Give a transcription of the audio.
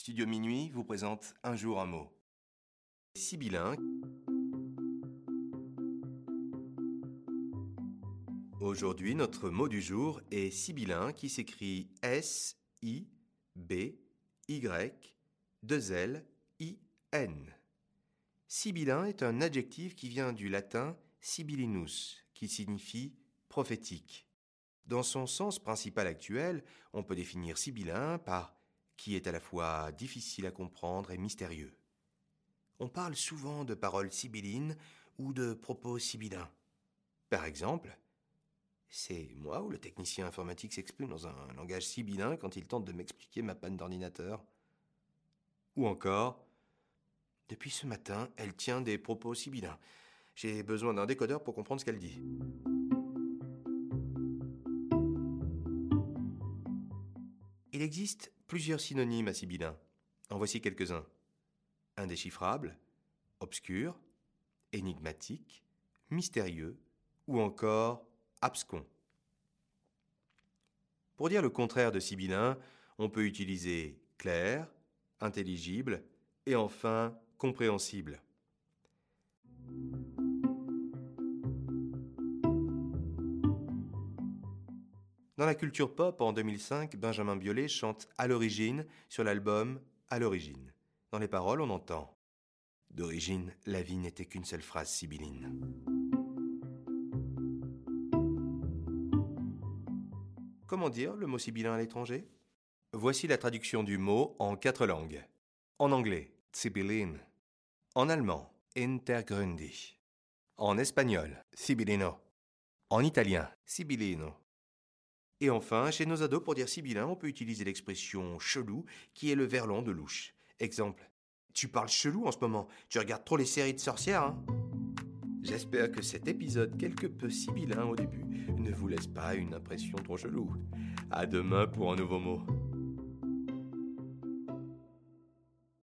Studio Minuit vous présente Un jour un mot. Sibyllin. Aujourd'hui, notre mot du jour est sibyllin qui s'écrit S I B Y 2 L I N. Sibyllin est un adjectif qui vient du latin sibyllinus, qui signifie prophétique. Dans son sens principal actuel, on peut définir sibyllin par qui est à la fois difficile à comprendre et mystérieux. On parle souvent de paroles sibyllines ou de propos sibyllins. Par exemple, c'est moi ou le technicien informatique s'exprime dans un langage sibyllin quand il tente de m'expliquer ma panne d'ordinateur. Ou encore, depuis ce matin, elle tient des propos sibyllins. J'ai besoin d'un décodeur pour comprendre ce qu'elle dit. Il existe plusieurs synonymes à sibyllin. En voici quelques-uns. Indéchiffrable, obscur, énigmatique, mystérieux ou encore abscon. Pour dire le contraire de sibyllin, on peut utiliser clair, intelligible et enfin compréhensible. Dans la culture pop, en 2005, Benjamin Biolay chante À l'origine sur l'album À l'origine. Dans les paroles, on entend D'origine, la vie n'était qu'une seule phrase sibylline. Comment dire le mot sibyllin à l'étranger? Voici la traduction du mot en quatre langues. En anglais, Sibyllin. En allemand, Intergrundig. En espagnol, Sibyllino. En italien, Sibillino. Et enfin, chez nos ados, pour dire sibyllin, on peut utiliser l'expression chelou, qui est le verlan de louche. Exemple. Tu parles chelou en ce moment. Tu regardes trop les séries de sorcières, hein J'espère que cet épisode, quelque peu sibyllin au début, ne vous laisse pas une impression trop chelou. À demain pour un nouveau mot.